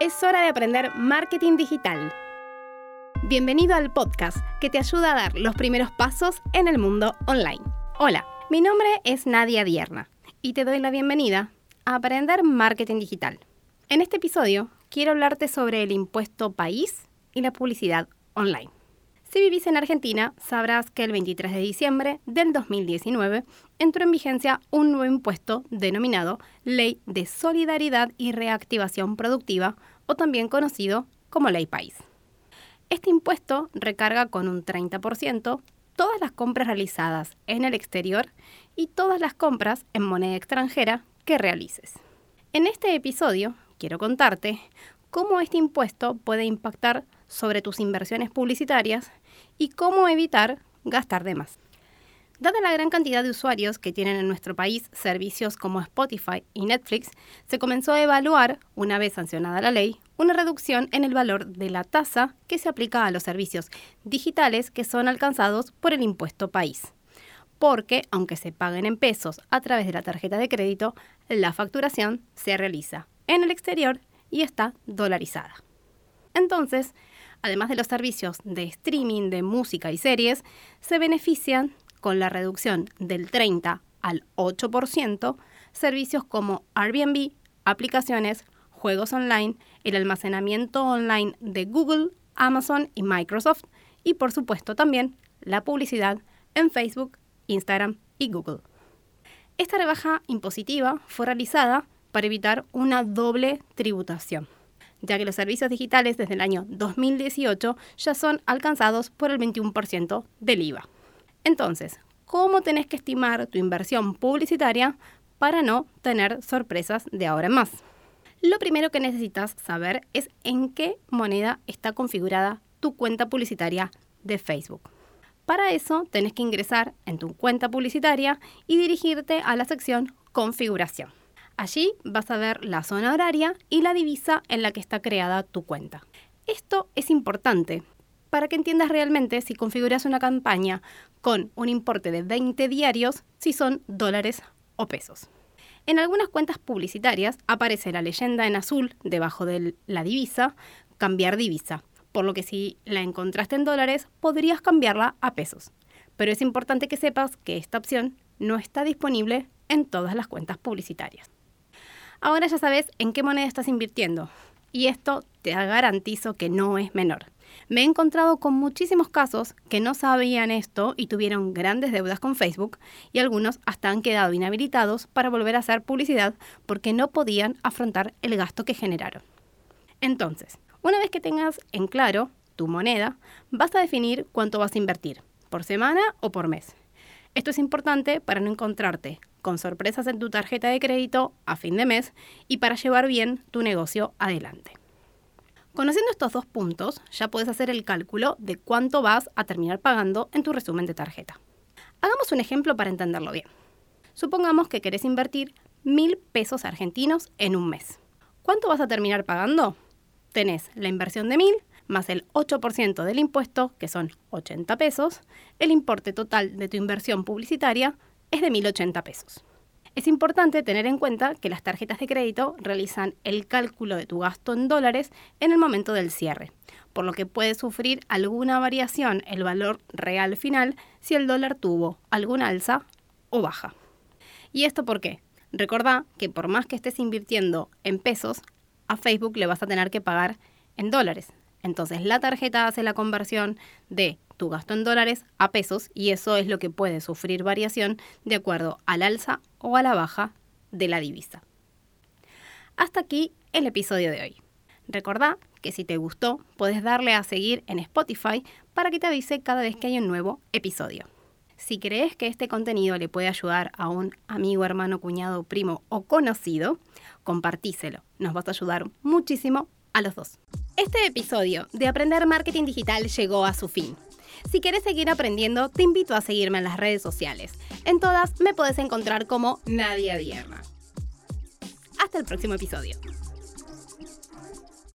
Es hora de aprender marketing digital. Bienvenido al podcast que te ayuda a dar los primeros pasos en el mundo online. Hola, mi nombre es Nadia Dierna y te doy la bienvenida a Aprender Marketing Digital. En este episodio quiero hablarte sobre el impuesto país y la publicidad online. Si vivís en Argentina, sabrás que el 23 de diciembre del 2019 entró en vigencia un nuevo impuesto denominado Ley de Solidaridad y Reactivación Productiva, o también conocido como Ley País. Este impuesto recarga con un 30% todas las compras realizadas en el exterior y todas las compras en moneda extranjera que realices. En este episodio quiero contarte cómo este impuesto puede impactar sobre tus inversiones publicitarias y cómo evitar gastar de más. Dada la gran cantidad de usuarios que tienen en nuestro país servicios como Spotify y Netflix, se comenzó a evaluar, una vez sancionada la ley, una reducción en el valor de la tasa que se aplica a los servicios digitales que son alcanzados por el impuesto país. Porque, aunque se paguen en pesos a través de la tarjeta de crédito, la facturación se realiza en el exterior y está dolarizada. Entonces, además de los servicios de streaming de música y series, se benefician con la reducción del 30 al 8% servicios como Airbnb, aplicaciones, juegos online, el almacenamiento online de Google, Amazon y Microsoft y por supuesto también la publicidad en Facebook, Instagram y Google. Esta rebaja impositiva fue realizada para evitar una doble tributación ya que los servicios digitales desde el año 2018 ya son alcanzados por el 21% del IVA. Entonces, ¿cómo tenés que estimar tu inversión publicitaria para no tener sorpresas de ahora en más? Lo primero que necesitas saber es en qué moneda está configurada tu cuenta publicitaria de Facebook. Para eso tenés que ingresar en tu cuenta publicitaria y dirigirte a la sección Configuración. Allí vas a ver la zona horaria y la divisa en la que está creada tu cuenta. Esto es importante para que entiendas realmente si configuras una campaña con un importe de 20 diarios, si son dólares o pesos. En algunas cuentas publicitarias aparece la leyenda en azul debajo de la divisa, cambiar divisa, por lo que si la encontraste en dólares podrías cambiarla a pesos. Pero es importante que sepas que esta opción no está disponible en todas las cuentas publicitarias. Ahora ya sabes en qué moneda estás invirtiendo. Y esto te garantizo que no es menor. Me he encontrado con muchísimos casos que no sabían esto y tuvieron grandes deudas con Facebook y algunos hasta han quedado inhabilitados para volver a hacer publicidad porque no podían afrontar el gasto que generaron. Entonces, una vez que tengas en claro tu moneda, vas a definir cuánto vas a invertir, por semana o por mes. Esto es importante para no encontrarte con sorpresas en tu tarjeta de crédito a fin de mes y para llevar bien tu negocio adelante. Conociendo estos dos puntos, ya puedes hacer el cálculo de cuánto vas a terminar pagando en tu resumen de tarjeta. Hagamos un ejemplo para entenderlo bien. Supongamos que querés invertir mil pesos argentinos en un mes. ¿Cuánto vas a terminar pagando? Tenés la inversión de mil más el 8% del impuesto, que son 80 pesos, el importe total de tu inversión publicitaria es de 1.080 pesos. Es importante tener en cuenta que las tarjetas de crédito realizan el cálculo de tu gasto en dólares en el momento del cierre, por lo que puede sufrir alguna variación el valor real final si el dólar tuvo alguna alza o baja. ¿Y esto por qué? Recordá que por más que estés invirtiendo en pesos, a Facebook le vas a tener que pagar en dólares. Entonces la tarjeta hace la conversión de tu gasto en dólares a pesos y eso es lo que puede sufrir variación de acuerdo al alza o a la baja de la divisa. Hasta aquí el episodio de hoy. Recordá que si te gustó, puedes darle a seguir en Spotify para que te avise cada vez que hay un nuevo episodio. Si crees que este contenido le puede ayudar a un amigo, hermano, cuñado, primo o conocido, compartíselo. Nos vas a ayudar muchísimo a los dos. Este episodio de Aprender Marketing Digital llegó a su fin. Si quieres seguir aprendiendo, te invito a seguirme en las redes sociales. En todas me puedes encontrar como Nadia Dierna. Hasta el próximo episodio.